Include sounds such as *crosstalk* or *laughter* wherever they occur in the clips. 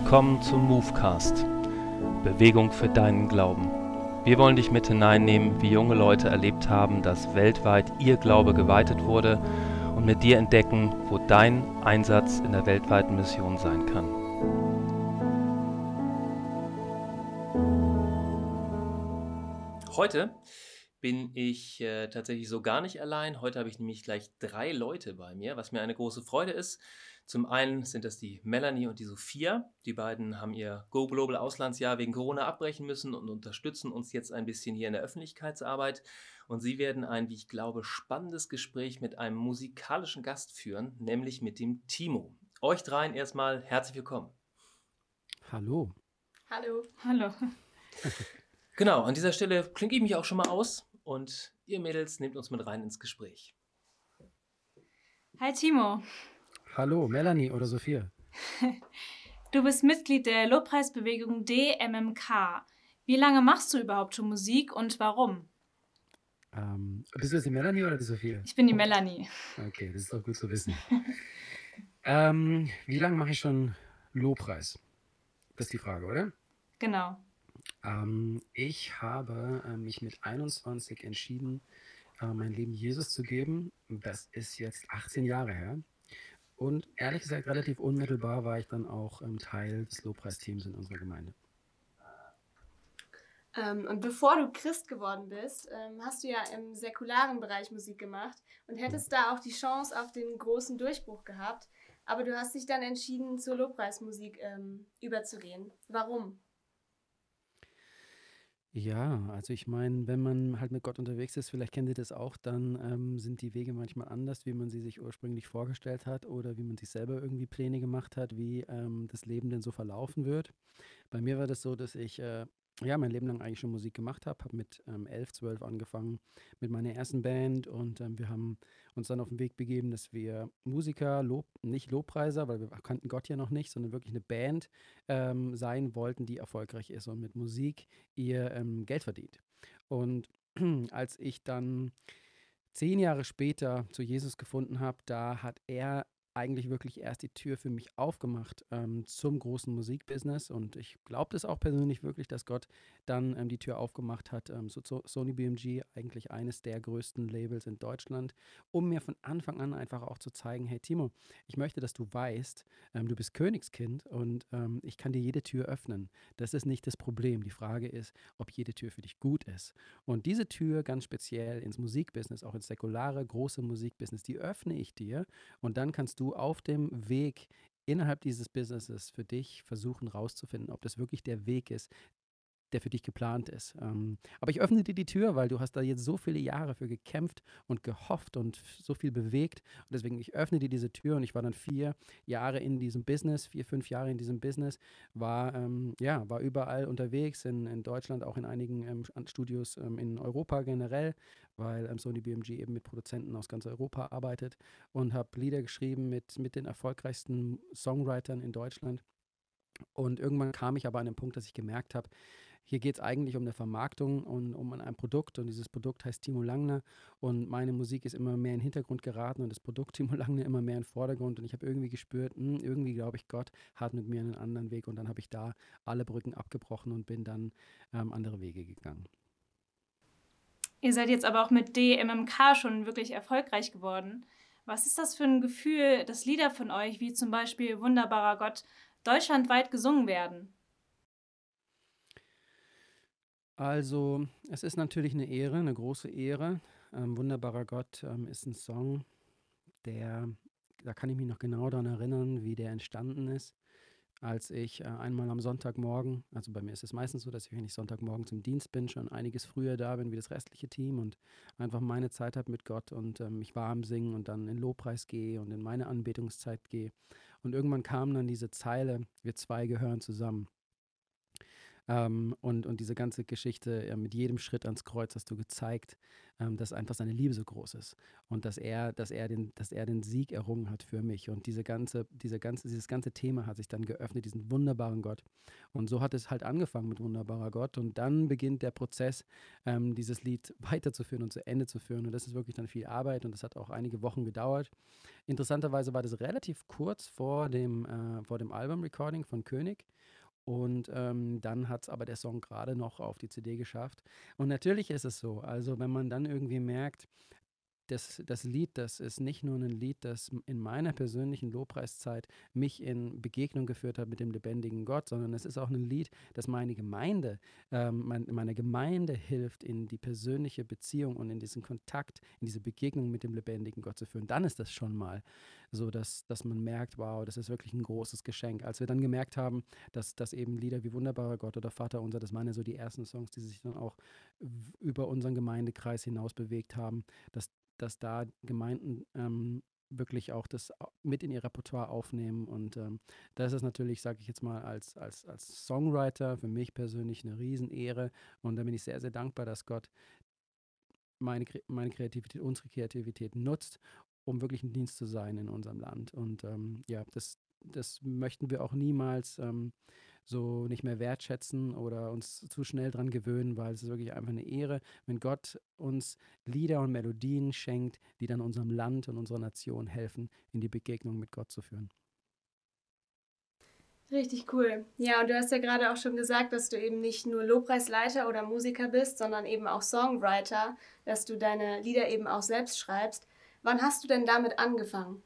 Willkommen zum Movecast. Bewegung für deinen Glauben. Wir wollen dich mit hineinnehmen, wie junge Leute erlebt haben, dass weltweit ihr Glaube geweitet wurde und mit dir entdecken, wo dein Einsatz in der weltweiten Mission sein kann. Heute bin ich äh, tatsächlich so gar nicht allein. Heute habe ich nämlich gleich drei Leute bei mir, was mir eine große Freude ist. Zum einen sind das die Melanie und die Sophia. Die beiden haben ihr Go Global Auslandsjahr wegen Corona abbrechen müssen und unterstützen uns jetzt ein bisschen hier in der Öffentlichkeitsarbeit. Und sie werden ein, wie ich glaube, spannendes Gespräch mit einem musikalischen Gast führen, nämlich mit dem Timo. Euch dreien erstmal herzlich willkommen. Hallo. Hallo. Hallo. Genau, an dieser Stelle klinge ich mich auch schon mal aus und ihr Mädels nehmt uns mit rein ins Gespräch. Hi Timo. Hallo, Melanie oder Sophia. *laughs* Du bist Mitglied der Lobpreisbewegung DMMK. Wie lange machst du überhaupt schon Musik und warum? Ähm, bist du jetzt die Melanie oder die Sophia? Ich bin die Melanie. Okay, das ist doch gut zu wissen. ähm, wie lange mache ich schon Lobpreis? Das ist die Frage, oder? Genau. Ähm, ich habe äh, mich mit 21 entschieden, äh, mein Leben Jesus zu geben. Das ist jetzt 18 Jahre her. Und ehrlich gesagt, relativ unmittelbar war ich dann auch ähm, Teil des Lobpreisteams in unserer Gemeinde. Ähm, und bevor du Christ geworden bist, ähm, hast du ja im säkularen Bereich Musik gemacht und hättest da auch die Chance auf den großen Durchbruch gehabt. Aber du hast dich dann entschieden, zur Lobpreismusik ähm, überzugehen. Warum? Ja, also ich meine, wenn man halt mit Gott unterwegs ist, vielleicht kennt ihr das auch, dann ähm, sind die Wege manchmal anders, wie man sie sich ursprünglich vorgestellt hat oder wie man sich selber irgendwie Pläne gemacht hat, wie ähm, das Leben denn so verlaufen wird. Bei mir war das so, dass ich äh, ja, mein Leben lang eigentlich schon Musik gemacht habe. Habe mit ähm, 11, 12 angefangen mit meiner ersten Band und ähm, wir haben uns dann auf den Weg begeben, dass wir Musiker, Lob, nicht Lobpreiser, weil wir kannten Gott ja noch nicht, sondern wirklich eine Band ähm, sein wollten, die erfolgreich ist und mit Musik ihr ähm, Geld verdient. Und *clears throat* als ich dann zehn Jahre später zu Jesus gefunden habe, da hat er eigentlich wirklich erst die Tür für mich aufgemacht ähm, zum großen Musikbusiness. Und ich glaube das auch persönlich wirklich, dass Gott dann ähm, die Tür aufgemacht hat. Ähm, so, so Sony BMG, eigentlich eines der größten Labels in Deutschland, um mir von Anfang an einfach auch zu zeigen, hey Timo, ich möchte, dass du weißt, ähm, du bist Königskind und ähm, ich kann dir jede Tür öffnen. Das ist nicht das Problem. Die Frage ist, ob jede Tür für dich gut ist. Und diese Tür ganz speziell ins Musikbusiness, auch ins säkulare, große Musikbusiness, die öffne ich dir und dann kannst du auf dem Weg innerhalb dieses Businesses für dich versuchen rauszufinden, ob das wirklich der Weg ist, der für dich geplant ist. Ähm, aber ich öffne dir die Tür, weil du hast da jetzt so viele Jahre für gekämpft und gehofft und so viel bewegt. Und deswegen, ich öffne dir diese Tür und ich war dann vier Jahre in diesem Business, vier, fünf Jahre in diesem Business, war, ähm, ja, war überall unterwegs, in, in Deutschland, auch in einigen ähm, Studios ähm, in Europa generell, weil ähm, Sony BMG eben mit Produzenten aus ganz Europa arbeitet und habe Lieder geschrieben mit, mit den erfolgreichsten Songwritern in Deutschland. Und irgendwann kam ich aber an den Punkt, dass ich gemerkt habe, hier geht es eigentlich um eine Vermarktung und um ein Produkt und dieses Produkt heißt Timo Langner und meine Musik ist immer mehr in den Hintergrund geraten und das Produkt *laughs* Timo Langner immer mehr in den Vordergrund und ich habe irgendwie gespürt, mh, hm, irgendwie glaube ich, Gott hat mit mir einen anderen Weg und dann habe ich da alle Brücken abgebrochen und bin dann ähm, andere Wege gegangen. Ihr seid jetzt aber auch mit DMMK schon wirklich erfolgreich geworden. Was ist das für ein Gefühl, dass Lieder von euch, wie zum Beispiel Wunderbarer Gott, deutschlandweit gesungen werden? Also, es ist natürlich eine Ehre, eine große Ehre. Ähm, Wunderbarer Gott ähm, ist ein Song, der, da kann ich mich noch genau daran erinnern, wie der entstanden ist. Als ich äh, einmal am Sonntagmorgen, also bei mir ist es meistens so, dass ich, wenn ich Sonntagmorgen zum Dienst bin, schon einiges früher da bin wie das restliche Team und einfach meine Zeit habe mit Gott und ähm, mich warm singen und dann in Lobpreis gehe und in meine Anbetungszeit gehe. Und irgendwann kam dann diese Zeile, wir zwei gehören zusammen. Ähm, und, und diese ganze Geschichte, äh, mit jedem Schritt ans Kreuz hast du gezeigt, ähm, dass einfach seine Liebe so groß ist und dass er, dass er den, dass er den Sieg errungen hat für mich. Und diese ganze, diese ganze, dieses ganze Thema hat sich dann geöffnet, diesen wunderbaren Gott. Und so hat es halt angefangen mit wunderbarer Gott. Und dann beginnt der Prozess, ähm, dieses Lied weiterzuführen und zu Ende zu führen. Und das ist wirklich dann viel Arbeit und das hat auch einige Wochen gedauert. Interessanterweise war das relativ kurz vor dem, äh, vor dem Album-Recording von König. Und ähm, dann hat es aber der Song gerade noch auf die CD geschafft. Und natürlich ist es so, also wenn man dann irgendwie merkt, das, das Lied, das ist nicht nur ein Lied, das in meiner persönlichen Lobpreiszeit mich in Begegnung geführt hat mit dem lebendigen Gott, sondern es ist auch ein Lied, das meine Gemeinde, ähm, mein, meiner Gemeinde hilft, in die persönliche Beziehung und in diesen Kontakt, in diese Begegnung mit dem lebendigen Gott zu führen. Dann ist das schon mal so, dass, dass man merkt, wow, das ist wirklich ein großes Geschenk. Als wir dann gemerkt haben, dass, dass eben Lieder wie Wunderbarer Gott oder Vater unser, das waren ja so die ersten Songs, die sich dann auch über unseren Gemeindekreis hinaus bewegt haben, dass dass da Gemeinden ähm, wirklich auch das mit in ihr Repertoire aufnehmen. Und ähm, das ist natürlich, sage ich jetzt mal, als, als, als Songwriter für mich persönlich eine Riesenehre. Und da bin ich sehr, sehr dankbar, dass Gott meine, meine Kreativität, unsere Kreativität nutzt, um wirklich ein Dienst zu sein in unserem Land. Und ähm, ja, das, das möchten wir auch niemals ähm, so nicht mehr wertschätzen oder uns zu schnell dran gewöhnen, weil es ist wirklich einfach eine Ehre, wenn Gott uns Lieder und Melodien schenkt, die dann unserem Land und unserer Nation helfen, in die Begegnung mit Gott zu führen. Richtig cool. Ja, und du hast ja gerade auch schon gesagt, dass du eben nicht nur Lobpreisleiter oder Musiker bist, sondern eben auch Songwriter, dass du deine Lieder eben auch selbst schreibst. Wann hast du denn damit angefangen?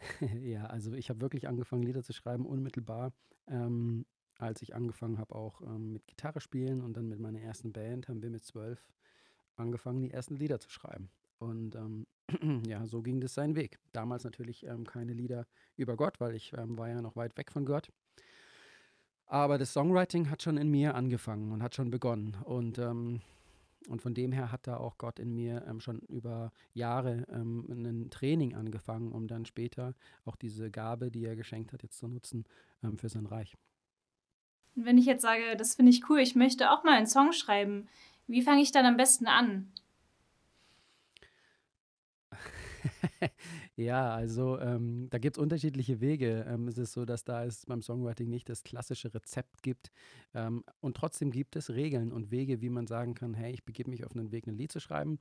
*laughs* ja, also ich habe wirklich angefangen, Lieder zu schreiben, unmittelbar, ähm, als ich angefangen habe, auch ähm, mit Gitarre spielen und dann mit meiner ersten Band haben wir mit zwölf angefangen, die ersten Lieder zu schreiben. Und ähm, *clears throat* ja, so ging das seinen Weg. Damals natürlich ähm, keine Lieder über Gott, weil ich ähm, war ja noch weit weg von Gott. Aber das Songwriting hat schon in mir angefangen und hat schon begonnen. Und ähm, und von dem her hat da auch Gott in mir ähm, schon über Jahre ähm, ein Training angefangen, um dann später auch diese Gabe, die er geschenkt hat, jetzt zu nutzen ähm, für sein Reich. Und wenn ich jetzt sage, das finde ich cool, ich möchte auch mal einen Song schreiben, wie fange ich dann am besten an? *laughs* Ja, also ähm, da gibt es unterschiedliche Wege. Ähm, es ist so, dass da es beim Songwriting nicht das klassische Rezept gibt. Ähm, und trotzdem gibt es Regeln und Wege, wie man sagen kann, hey, ich begebe mich auf einen Weg, ein Lied zu schreiben.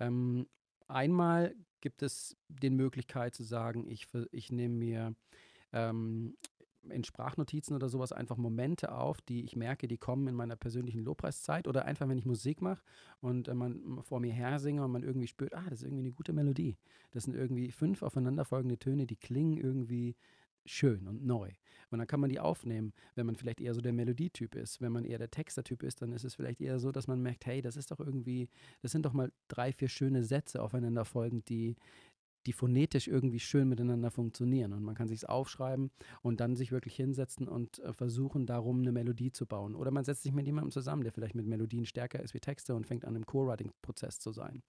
Ähm, einmal gibt es die Möglichkeit zu sagen, ich, ich nehme mir ähm, in Sprachnotizen oder sowas einfach Momente auf, die ich merke, die kommen in meiner persönlichen Lobpreiszeit oder einfach, wenn ich Musik mache und äh, man vor mir her singe und man irgendwie spürt, ah, das ist irgendwie eine gute Melodie. Das sind irgendwie fünf aufeinanderfolgende Töne, die klingen irgendwie schön und neu. Und dann kann man die aufnehmen, wenn man vielleicht eher so der Melodietyp ist. Wenn man eher der Textertyp ist, dann ist es vielleicht eher so, dass man merkt, hey, das ist doch irgendwie, das sind doch mal drei, vier schöne Sätze aufeinanderfolgend, die, die phonetisch irgendwie schön miteinander funktionieren. Und man kann sich aufschreiben und dann sich wirklich hinsetzen und äh, versuchen, darum eine Melodie zu bauen. Oder man setzt sich mit jemandem zusammen, der vielleicht mit Melodien stärker ist wie Texte und fängt an, im Co-Writing-Prozess zu sein.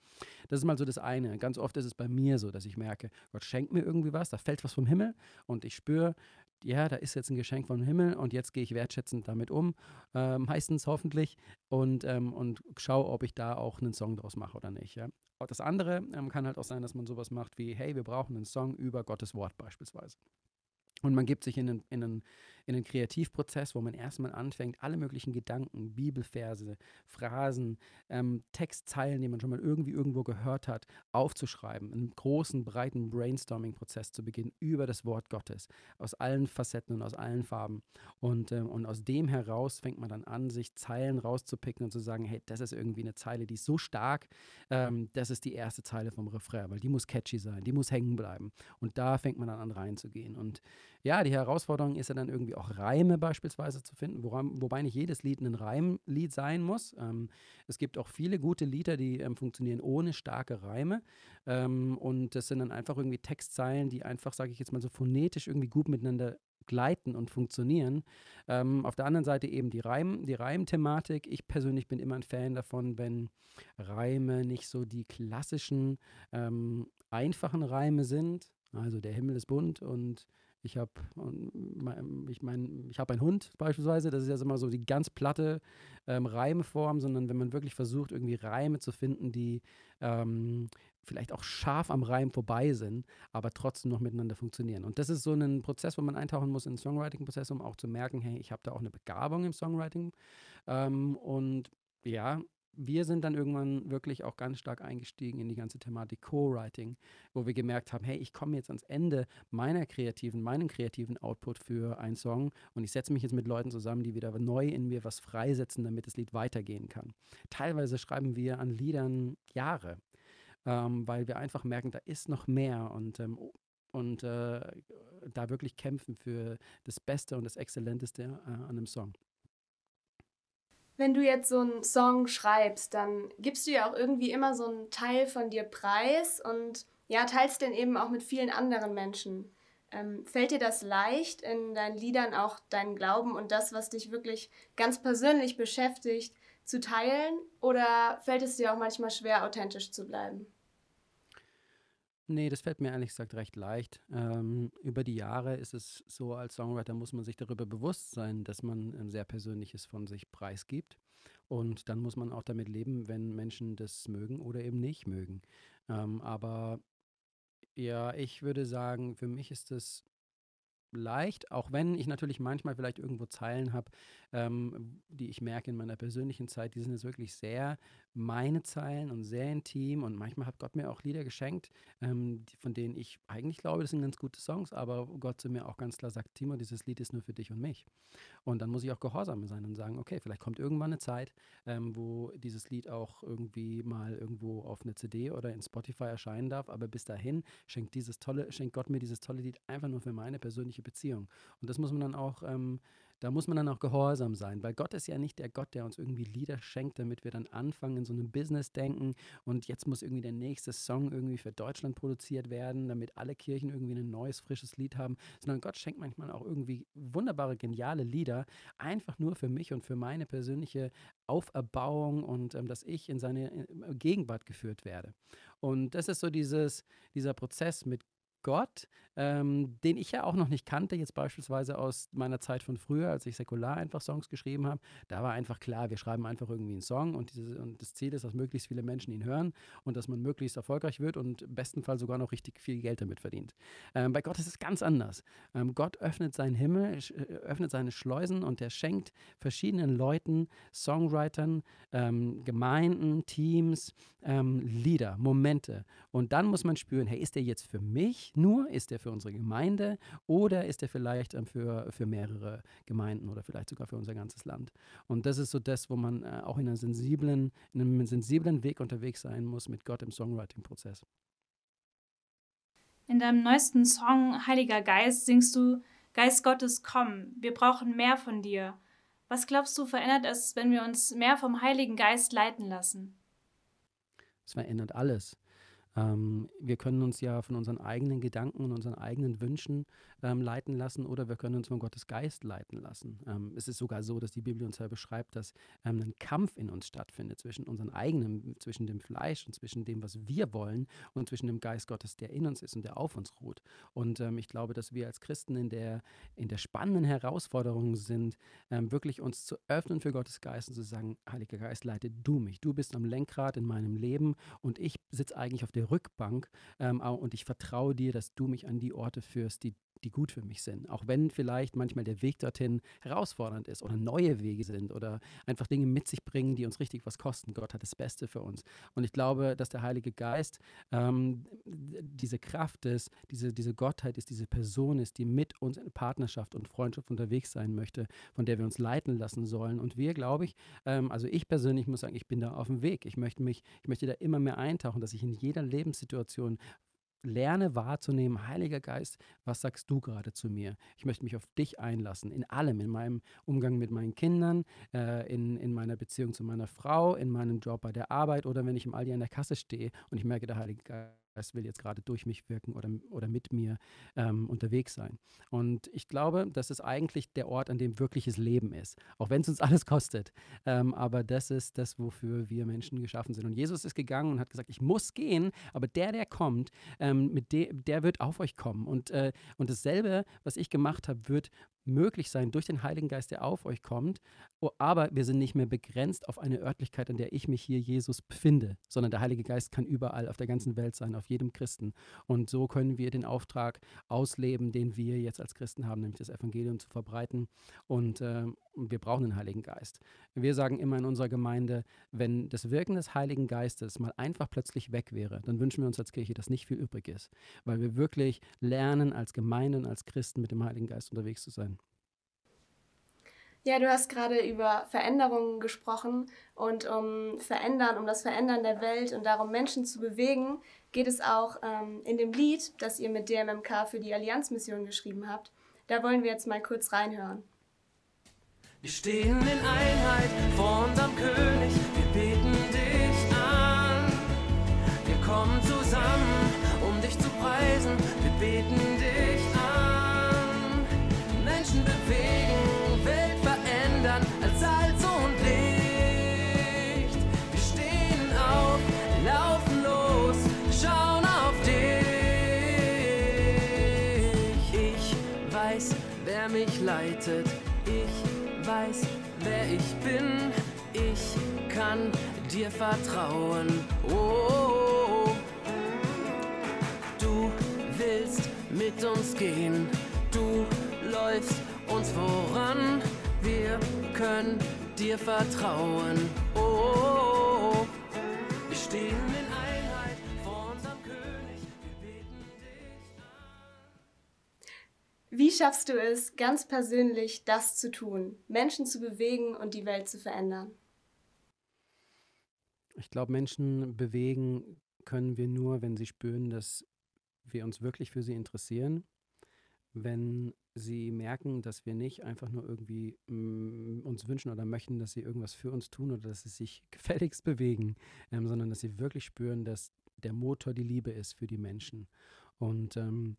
Das ist mal so das eine. Ganz oft ist es bei mir so, dass ich merke, Gott schenkt mir irgendwie was, da fällt was vom Himmel und ich spüre, ja, da ist jetzt ein Geschenk vom Himmel und jetzt gehe ich wertschätzend damit um, äh, meistens hoffentlich, und, ähm, und schaue, ob ich da auch einen Song draus mache oder nicht. Ja. Das andere ähm, kann halt auch sein, dass man sowas macht wie, hey, wir brauchen einen Song über Gottes Wort beispielsweise. Und man gibt sich in einen, in einen, in einen Kreativprozess, wo man erstmal anfängt, alle möglichen Gedanken, Bibelverse, Phrasen, ähm, Textzeilen, die man schon mal irgendwie irgendwo gehört hat, aufzuschreiben, einen großen, breiten Brainstorming-Prozess zu beginnen über das Wort Gottes, aus allen Facetten und aus allen Farben. Und, ähm, und aus dem heraus fängt man dann an, sich Zeilen rauszupicken und zu sagen, hey, das ist irgendwie eine Zeile, die ist so stark, ähm, das ist die erste Zeile vom Refrain, weil die muss catchy sein, die muss hängen bleiben. Und da fängt man dann an reinzugehen. Und ja, die Herausforderung ist ja dann irgendwie auch Reime beispielsweise zu finden, woran, wobei nicht jedes Lied ein Reimlied sein muss. Ähm, es gibt auch viele gute Lieder, die ähm, funktionieren ohne starke Reime. Ähm, und das sind dann einfach irgendwie Textzeilen, die einfach, sage ich jetzt mal so phonetisch irgendwie gut miteinander gleiten und funktionieren. Ähm, auf der anderen Seite eben die, Reim, die Reimthematik. Ich persönlich bin immer ein Fan davon, wenn Reime nicht so die klassischen, ähm, einfachen Reime sind. Also der Himmel ist bunt und Ich habe ich mein, ich hab einen Hund beispielsweise, das ist ja immer so die ganz platte ähm, Reimeform, sondern wenn man wirklich versucht, irgendwie Reime zu finden, die ähm, vielleicht auch scharf am Reim vorbei sind, aber trotzdem noch miteinander funktionieren. Und das ist so ein Prozess, wo man eintauchen muss in den Songwriting-Prozess, um auch zu merken, hey, ich habe da auch eine Begabung im Songwriting. Ähm, und ja, wir sind dann irgendwann wirklich auch ganz stark eingestiegen in die ganze Thematik Co-Writing, wo wir gemerkt haben, hey, ich komme jetzt ans Ende meiner kreativen, meinem kreativen Output für einen Song und ich setze mich jetzt mit Leuten zusammen, die wieder neu in mir was freisetzen, damit das Lied weitergehen kann. Teilweise schreiben wir an Liedern Jahre, ähm, weil wir einfach merken, da ist noch mehr und ähm, und äh, da wirklich kämpfen für das Beste und das Exzellenteste äh, an einem Song. Wenn du jetzt so einen Song schreibst, dann gibst du ja auch irgendwie immer so einen Teil von dir preis und ja, teilst den eben auch mit vielen anderen Menschen. Ähm, fällt dir das leicht, in deinen Liedern auch deinen Glauben und das, was dich wirklich ganz persönlich beschäftigt, zu teilen? Oder fällt es dir auch manchmal schwer, authentisch zu bleiben? Nee, das fällt mir ehrlich gesagt recht leicht. Ähm, über die Jahre ist es so, als Songwriter muss man sich darüber bewusst sein, dass man ähm, sehr Persönliches von sich preisgibt. Und dann muss man auch damit leben, wenn Menschen das mögen oder eben nicht mögen. Ähm, aber ja, ich würde sagen, für mich ist es leicht, auch wenn ich natürlich manchmal vielleicht irgendwo Zeilen habe, ähm, die ich merke in meiner persönlichen Zeit, die sind jetzt wirklich sehr meine Zeilen und sehr intim und manchmal hat Gott mir auch Lieder geschenkt, ähm, die, von denen ich eigentlich glaube, das sind ganz gute Songs, aber Gott zu mir auch ganz klar sagt, Timo, dieses Lied ist nur für dich und mich. Und dann muss ich auch gehorsam sein und sagen, okay, vielleicht kommt irgendwann eine Zeit, ähm, wo dieses Lied auch irgendwie mal irgendwo auf eine CD oder in Spotify erscheinen darf, aber bis dahin schenkt dieses tolle, schenkt Gott mir dieses tolle Lied einfach nur für meine persönliche Beziehung. Und das muss man dann auch ähm, da muss man dann auch gehorsam sein, weil Gott ist ja nicht der Gott, der uns irgendwie Lieder schenkt, damit wir dann anfangen, in so einem Business denken und jetzt muss irgendwie der nächste Song irgendwie für Deutschland produziert werden, damit alle Kirchen irgendwie ein neues, frisches Lied haben, sondern Gott schenkt manchmal auch irgendwie wunderbare, geniale Lieder, einfach nur für mich und für meine persönliche Auferbauung und ähm, dass ich in seine äh, Gegenwart geführt werde. Und das ist so dieses, dieser Prozess mit Gott, ähm, den ich ja auch noch nicht kannte, jetzt beispielsweise aus meiner Zeit von früher, als ich säkular einfach Songs geschrieben habe. Da war einfach klar, wir schreiben einfach irgendwie einen Song und, dieses, und das Ziel ist, dass möglichst viele Menschen ihn hören und dass man möglichst erfolgreich wird und im besten Fall sogar noch richtig viel Geld damit verdient. Ähm, bei Gott ist es ganz anders. Ähm, Gott öffnet seinen Himmel, äh, öffnet seine Schleusen und er schenkt verschiedenen Leuten, Songwritern, ähm, Gemeinden, Teams, ähm, Lieder, Momente. Und dann muss man spüren, hey, ist der jetzt für mich? Nur? Ist der für unsere Gemeinde oder ist der vielleicht ähm, für, für mehrere Gemeinden oder vielleicht sogar für unser ganzes Land? Und das ist so das, wo man äh, auch in, einer sensiblen, in einem sensiblen Weg unterwegs sein muss mit Gott im Songwriting-Prozess. In deinem neuesten Song Heiliger Geist singst du Geist Gottes, komm, wir brauchen mehr von dir. Was glaubst du, verändert es, wenn wir uns mehr vom Heiligen Geist leiten lassen? Es verändert alles. Ähm, wir können uns ja von unseren eigenen Gedanken und unseren eigenen Wünschen ähm, leiten lassen oder wir können uns von Gottes Geist leiten lassen. Ähm, es ist sogar so, dass die Bibel uns ja beschreibt, dass ähm, ein Kampf in uns stattfindet zwischen unserem eigenen, zwischen dem Fleisch und zwischen dem, was wir wollen und zwischen dem Geist Gottes, der in uns ist und der auf uns ruht. Und ähm, ich glaube, dass wir als Christen in der, in der spannenden Herausforderung sind, ähm, wirklich uns zu öffnen für Gottes Geist und zu sagen, Heiliger Geist, leite du mich. Du bist am Lenkrad in meinem Leben und ich sitze eigentlich auf der Rückbank ähm, und ich vertraue dir, dass du mich an die Orte führst, die die gut für mich sind. Auch wenn vielleicht manchmal der Weg dorthin herausfordernd ist oder neue Wege sind oder einfach Dinge mit sich bringen, die uns richtig was kosten. Gott hat das Beste für uns. Und ich glaube, dass der Heilige Geist ähm, diese Kraft ist, diese, diese Gottheit ist, diese Person ist, die mit uns in Partnerschaft und Freundschaft unterwegs sein möchte, von der wir uns leiten lassen sollen. Und wir, glaube ich, ähm, also ich persönlich muss sagen, ich bin da auf dem Weg. Ich möchte mich, ich möchte da immer mehr eintauchen, dass ich in jeder Lebenssituation lerne wahrzunehmen, Heiliger Geist, was sagst du gerade zu mir? Ich möchte mich auf dich einlassen, in allem, in meinem Umgang mit meinen Kindern, äh, in, in meiner Beziehung zu meiner Frau, in meinem Job bei der Arbeit oder wenn ich im Aldi an der Kasse stehe und ich merke, der Heilige Geist will jetzt gerade durch mich wirken oder, oder mit mir ähm, unterwegs sein. Und ich glaube, das ist eigentlich der Ort, an dem wirkliches Leben ist, auch wenn es uns *laughs* alles kostet. Ähm, aber das ist das, wofür wir Menschen geschaffen sind. Und Jesus ist gegangen und hat gesagt, ich muss gehen, aber der, der kommt, ähm, mit de der wird auf euch kommen. Und, äh, und dasselbe, was ich gemacht habe, wird möglich sein durch den Heiligen Geist, der auf euch kommt. Aber wir sind nicht mehr begrenzt auf eine Örtlichkeit, in der ich mich hier, Jesus, befinde, sondern der Heilige Geist kann überall auf der ganzen Welt sein, auf jedem Christen. Und so können wir den Auftrag ausleben, den wir jetzt als Christen haben, nämlich das Evangelium zu verbreiten. Und äh, wir brauchen den Heiligen Geist. Wir sagen immer in unserer Gemeinde, wenn das Wirken des Heiligen Geistes mal einfach plötzlich weg wäre, dann wünschen wir uns als Kirche, dass nicht viel übrig ist, weil wir wirklich lernen, als Gemeinde und als Christen mit dem Heiligen Geist unterwegs zu sein. Ja, du hast gerade über Veränderungen gesprochen und um Verändern, um das Verändern der Welt und darum Menschen zu bewegen, geht es auch ähm, in dem Lied, das ihr mit DMMK für die Allianzmission geschrieben habt. Da wollen wir jetzt mal kurz reinhören. Wir stehen in Einheit vor unserem König, wir beten dich an. Wir kommen zusammen, um dich zu preisen, wir beten dich an. Menschen bewegen, wer mich leitet. Ich weiß, wer ich bin. Ich kann dir vertrauen. Oh, du willst mit uns gehen. Du läufst uns voran. Wir können dir vertrauen. Oh, wir stehen in schaffst du es, ganz persönlich das zu tun, Menschen zu bewegen und die Welt zu verändern? Ich glaube, Menschen bewegen können wir nur, wenn sie spüren, dass wir uns wirklich für sie interessieren. Wenn sie merken, dass wir nicht einfach nur irgendwie mm, uns wünschen oder möchten, dass sie irgendwas für uns tun oder dass sie sich *laughs* gefälligst bewegen, ähm, sondern dass sie wirklich spüren, dass der Motor die Liebe ist für die Menschen. Und ähm,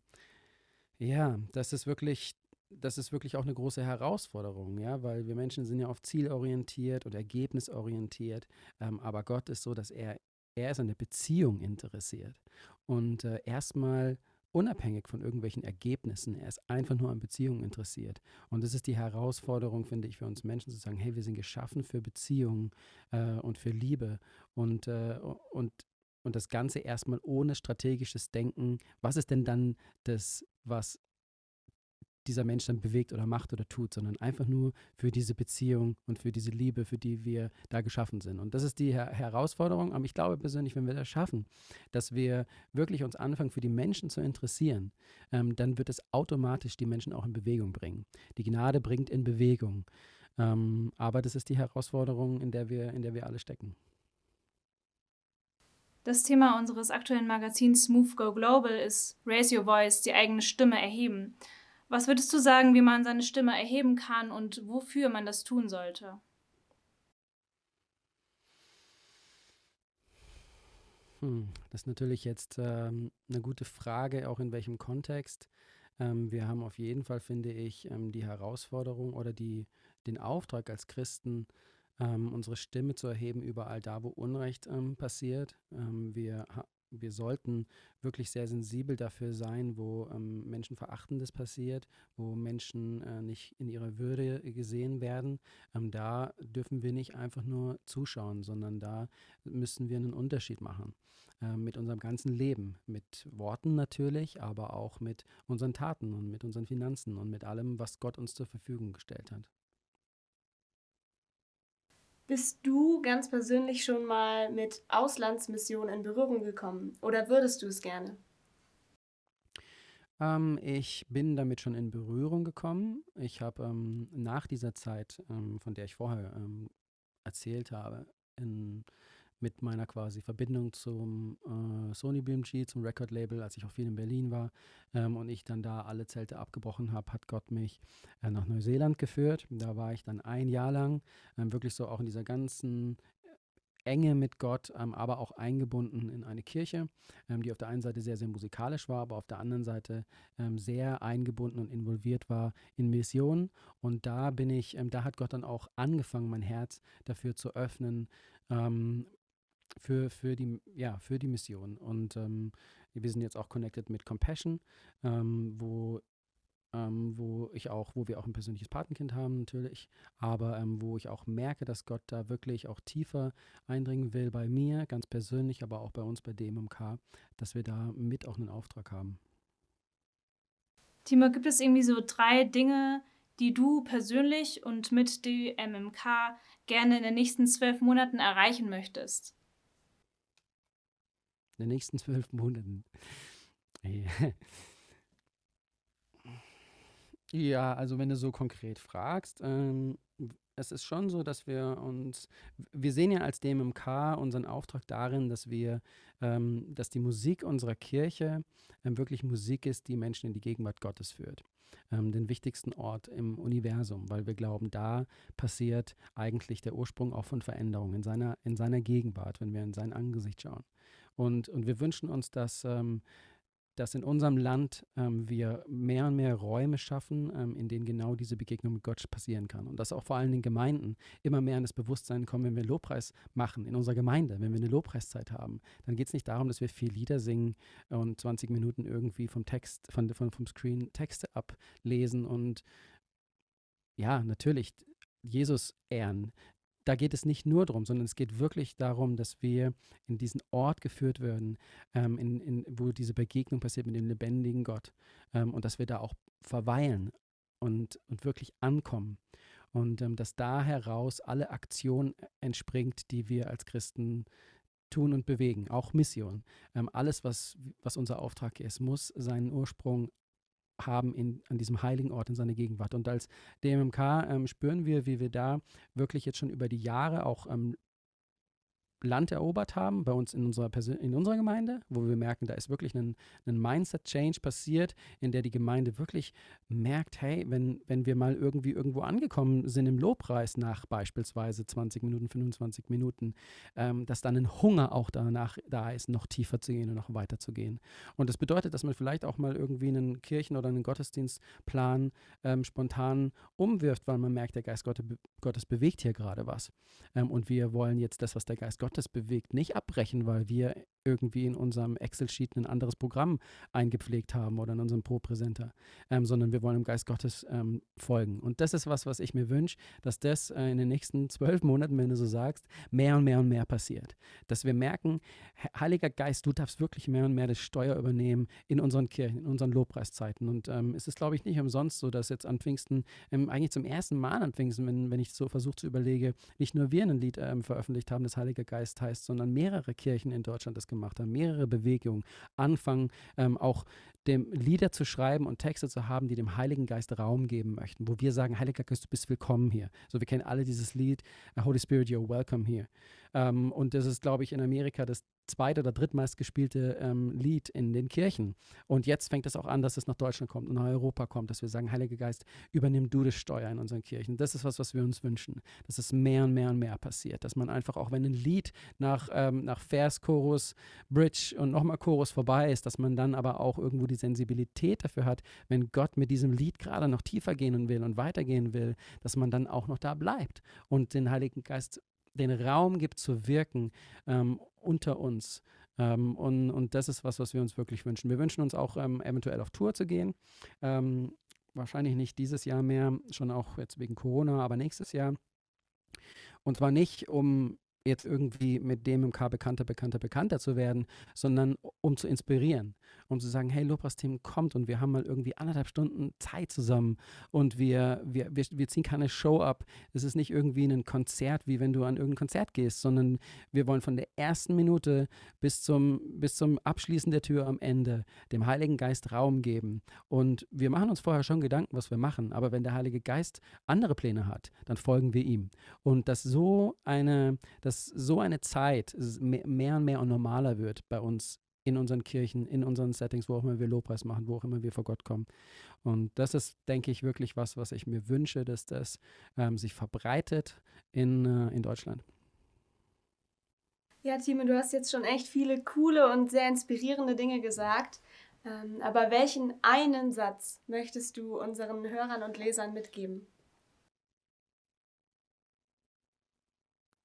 ja, das ist wirklich, das ist wirklich auch eine große Herausforderung, ja, weil wir Menschen sind ja oft zielorientiert und ergebnisorientiert, ähm, aber Gott ist so, dass er, er ist an der Beziehung interessiert und äh, erstmal unabhängig von irgendwelchen Ergebnissen, er ist einfach nur an Beziehungen interessiert. Und das ist die Herausforderung, finde ich, für uns Menschen zu sagen, hey, wir sind geschaffen für Beziehungen äh, und für Liebe und, äh, und und das Ganze erstmal ohne strategisches Denken. Was ist denn dann das, was dieser Mensch dann bewegt oder macht oder tut, sondern einfach nur für diese Beziehung und für diese Liebe, für die wir da geschaffen sind. Und das ist die Her Herausforderung. Aber ich glaube persönlich, wenn wir das schaffen, dass wir wirklich uns anfangen, für die Menschen zu interessieren, ähm, dann wird es automatisch die Menschen auch in Bewegung bringen. Die Gnade bringt in Bewegung. Ähm, aber das ist die Herausforderung, in der wir, in der wir alle stecken. Das Thema unseres aktuellen Magazins Move Go Global ist Raise Your Voice, die eigene Stimme erheben. Was würdest du sagen, wie man seine Stimme erheben kann und wofür man das tun sollte? Hm, das ist natürlich jetzt ähm, eine gute Frage, auch in welchem Kontext. Ähm, wir haben auf jeden Fall, finde ich, ähm, die Herausforderung oder die, den Auftrag als Christen, ähm, unsere Stimme zu erheben überall da, wo Unrecht ähm, passiert. Ähm, wir, wir sollten wirklich sehr sensibel dafür sein, wo ähm, Menschenverachtendes passiert, wo Menschen äh, nicht in ihrer Würde gesehen werden. Ähm, da dürfen wir nicht einfach nur zuschauen, sondern da müssen wir einen Unterschied machen äh, mit unserem ganzen Leben, mit Worten natürlich, aber auch mit unseren Taten und mit unseren Finanzen und mit allem, was Gott uns zur Verfügung gestellt hat. Bist du ganz persönlich schon mal mit Auslandsmissionen in Berührung gekommen oder würdest du es gerne? Ähm, ich bin damit schon in Berührung gekommen. Ich habe ähm, nach dieser Zeit, ähm, von der ich vorher ähm, erzählt habe, in mit meiner quasi Verbindung zum äh, Sony BMG, zum Record-Label, als ich auch viel in Berlin war ähm, und ich dann da alle Zelte abgebrochen habe, hat Gott mich äh, nach Neuseeland geführt. Da war ich dann ein Jahr lang, ähm, wirklich so auch in dieser ganzen Enge mit Gott, ähm, aber auch eingebunden in eine Kirche, ähm, die auf der einen Seite sehr, sehr musikalisch war, aber auf der anderen Seite ähm, sehr eingebunden und involviert war in Missionen. Und da bin ich, ähm, da hat Gott dann auch angefangen, mein Herz dafür zu öffnen, ähm, für, für, die, ja, für die Mission. Und ähm, wir sind jetzt auch connected mit Compassion, wo ähm, wo ich auch, wo wir auch ein persönliches Patenkind haben natürlich, aber ähm, wo ich auch merke, dass Gott da wirklich auch tiefer eindringen will bei mir, ganz persönlich, aber auch bei uns bei DMMK, dass wir da mit auch einen Auftrag haben. Timo, gibt es irgendwie so drei Dinge, die du persönlich und mit DMMK gerne in den nächsten zwölf Monaten erreichen möchtest? Den nächsten zwölf Monaten. Ja, also wenn du so konkret fragst, ähm, es ist schon so, dass wir uns, wir sehen ja als DMMK unseren Auftrag darin, dass wir, ähm, dass die Musik unserer Kirche ähm, wirklich Musik ist, die Menschen in die Gegenwart Gottes führt. Ähm, den wichtigsten Ort im Universum, weil wir glauben, da passiert eigentlich der Ursprung auch von Veränderungen in seiner, in seiner Gegenwart, wenn wir in sein Angesicht schauen. Und, und wir wünschen uns, dass ähm, dass in unserem Land ähm, wir mehr und mehr Räume schaffen, ähm, in denen genau diese Begegnung mit Gott passieren kann. Und dass auch vor allem den Gemeinden immer mehr an das Bewusstsein kommen, wenn wir Lobpreis machen in unserer Gemeinde, wenn wir eine Lobpreiszeit haben, dann geht es nicht darum, dass wir vier Lieder singen und 20 Minuten irgendwie vom Text, von, von, vom Screen Texte ablesen und ja, natürlich Jesus ehren, da geht es nicht nur darum, sondern es geht wirklich darum, dass wir in diesen Ort geführt werden, ähm, in, in, wo diese Begegnung passiert mit dem lebendigen Gott ähm, und dass wir da auch verweilen und, und wirklich ankommen. Und ähm, dass da heraus alle Aktion entspringt, die wir als Christen tun und bewegen, auch Mission. Ähm, alles, was, was unser Auftrag ist, muss seinen Ursprung haben in, an diesem heiligen Ort in seiner Gegenwart. Und als DMMK ähm, spüren wir, wie wir da wirklich jetzt schon über die Jahre auch ähm, Land erobert haben, bei uns in unserer, Persön in unserer Gemeinde, wo wir merken, da ist wirklich ein, ein Mindset-Change passiert, in der die Gemeinde wirklich merkt, hey, wenn, wenn wir mal irgendwie irgendwo angekommen sind im Lobpreis nach beispielsweise 20 Minuten, 25 Minuten, ähm, dass dann ein Hunger auch danach da ist, noch tiefer zu gehen und noch weiter zu gehen. Und das bedeutet, dass man vielleicht auch mal irgendwie einen Kirchen- oder einen Gottesdienstplan ähm, spontan umwirft, weil man merkt, der Geist Gottes bewegt hier gerade was. Ähm, und wir wollen jetzt das, was der Geist Gottes Gottes bewegt, nicht abbrechen, weil wir irgendwie in unserem Excel-Sheet ein anderes Programm eingepflegt haben oder in unserem Pro-Präsenter, ähm, sondern wir wollen dem Geist Gottes ähm, folgen. Und das ist was, was ich mir wünsche, dass das äh, in den nächsten zwölf Monaten, wenn du so sagst, mehr und mehr und mehr passiert. Dass wir merken, Heiliger Geist, du darfst wirklich mehr und mehr das Steuer übernehmen in unseren Kirchen, in unseren Lobpreiszeiten. Und ähm, es ist, glaube ich, nicht umsonst so, dass jetzt an Pfingsten, ähm, eigentlich zum ersten Mal an Pfingsten, wenn, wenn ich so versuche zu überlege, nicht nur wir ein Lied ähm, veröffentlicht haben, das Heiliger Geist Geist heißt, sondern mehrere Kirchen in Deutschland das gemacht haben, mehrere Bewegungen anfangen, ähm, auch dem Lieder zu schreiben und Texte zu haben, die dem Heiligen Geist Raum geben möchten, wo wir sagen, Heiliger Geist, du bist willkommen hier. So, wir kennen alle dieses Lied, Holy Spirit, you're welcome here. Ähm, und das ist, glaube ich, in Amerika das zweit- oder drittmeistgespielte ähm, Lied in den Kirchen. Und jetzt fängt es auch an, dass es nach Deutschland kommt und nach Europa kommt, dass wir sagen, Heiliger Geist, übernimm du das Steuer in unseren Kirchen. Das ist was, was wir uns wünschen, dass es mehr und mehr und mehr passiert, dass man einfach auch, wenn ein Lied nach, ähm, nach Vers, Chorus, Bridge und nochmal Chorus vorbei ist, dass man dann aber auch irgendwo die Sensibilität dafür hat, wenn Gott mit diesem Lied gerade noch tiefer gehen will und weitergehen will, dass man dann auch noch da bleibt und den Heiligen Geist den Raum gibt zu wirken ähm, unter uns. Ähm, und, und das ist was, was wir uns wirklich wünschen. Wir wünschen uns auch ähm, eventuell auf Tour zu gehen. Ähm, wahrscheinlich nicht dieses Jahr mehr, schon auch jetzt wegen Corona, aber nächstes Jahr. Und zwar nicht, um jetzt irgendwie mit dem im K bekannter, bekannter, bekannter zu werden, sondern um zu inspirieren, um zu sagen, hey, Lobpreisteam kommt und wir haben mal irgendwie anderthalb Stunden Zeit zusammen und wir, wir, wir, wir ziehen keine Show ab. Es ist nicht irgendwie ein Konzert, wie wenn du an irgendein Konzert gehst, sondern wir wollen von der ersten Minute bis zum, bis zum Abschließen der Tür am Ende dem Heiligen Geist Raum geben. Und wir machen uns vorher schon Gedanken, was wir machen, aber wenn der Heilige Geist andere Pläne hat, dann folgen wir ihm. Und dass so eine, dass so eine Zeit mehr und mehr und normaler wird bei uns in unseren Kirchen, in unseren Settings, wo auch immer wir Lobpreis machen, wo auch immer wir vor Gott kommen. Und das ist, denke ich, wirklich was, was ich mir wünsche, dass das ähm, sich verbreitet in, äh, in Deutschland. Ja, Timo, du hast jetzt schon echt viele coole und sehr inspirierende Dinge gesagt. Ähm, aber welchen einen Satz möchtest du unseren Hörern und Lesern mitgeben?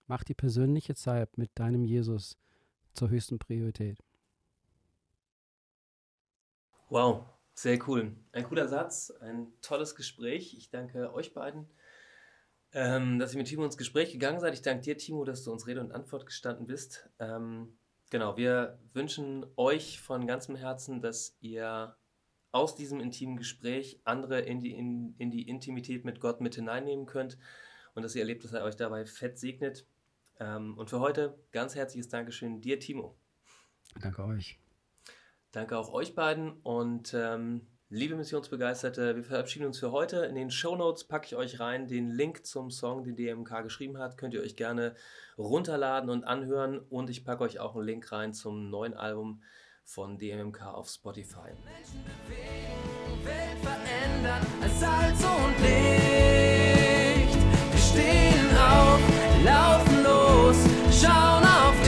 Mach die persönliche Zeit mit deinem Jesus zur höchsten Priorität. Wow, sehr cool. Ein cooler Satz, ein tolles Gespräch. Ich danke euch beiden, ähm, dass ihr mit Timo ins Gespräch gegangen seid. Ich danke dir, Timo, dass du uns Rede und Antwort gestanden bist. Ähm, genau, wir wünschen euch von ganzem Herzen, dass ihr aus diesem intimen Gespräch andere in die, in, in die Intimität mit Gott mit hineinnehmen könnt und dass ihr erlebt, dass er euch dabei fett segnet. Ähm, und für heute ganz herzliches Dankeschön dir, Timo. Danke euch. Danke auch euch beiden und ähm, liebe Missionsbegeisterte, wir verabschieden uns für heute. In den Show Notes packe ich euch rein den Link zum Song, den DMK geschrieben hat. Könnt ihr euch gerne runterladen und anhören und ich packe euch auch einen Link rein zum neuen Album von DMK auf Spotify. Menschen bewegen, Welt verändern, Salz und Licht. Wir stehen auf, laufen los, schauen auf dich.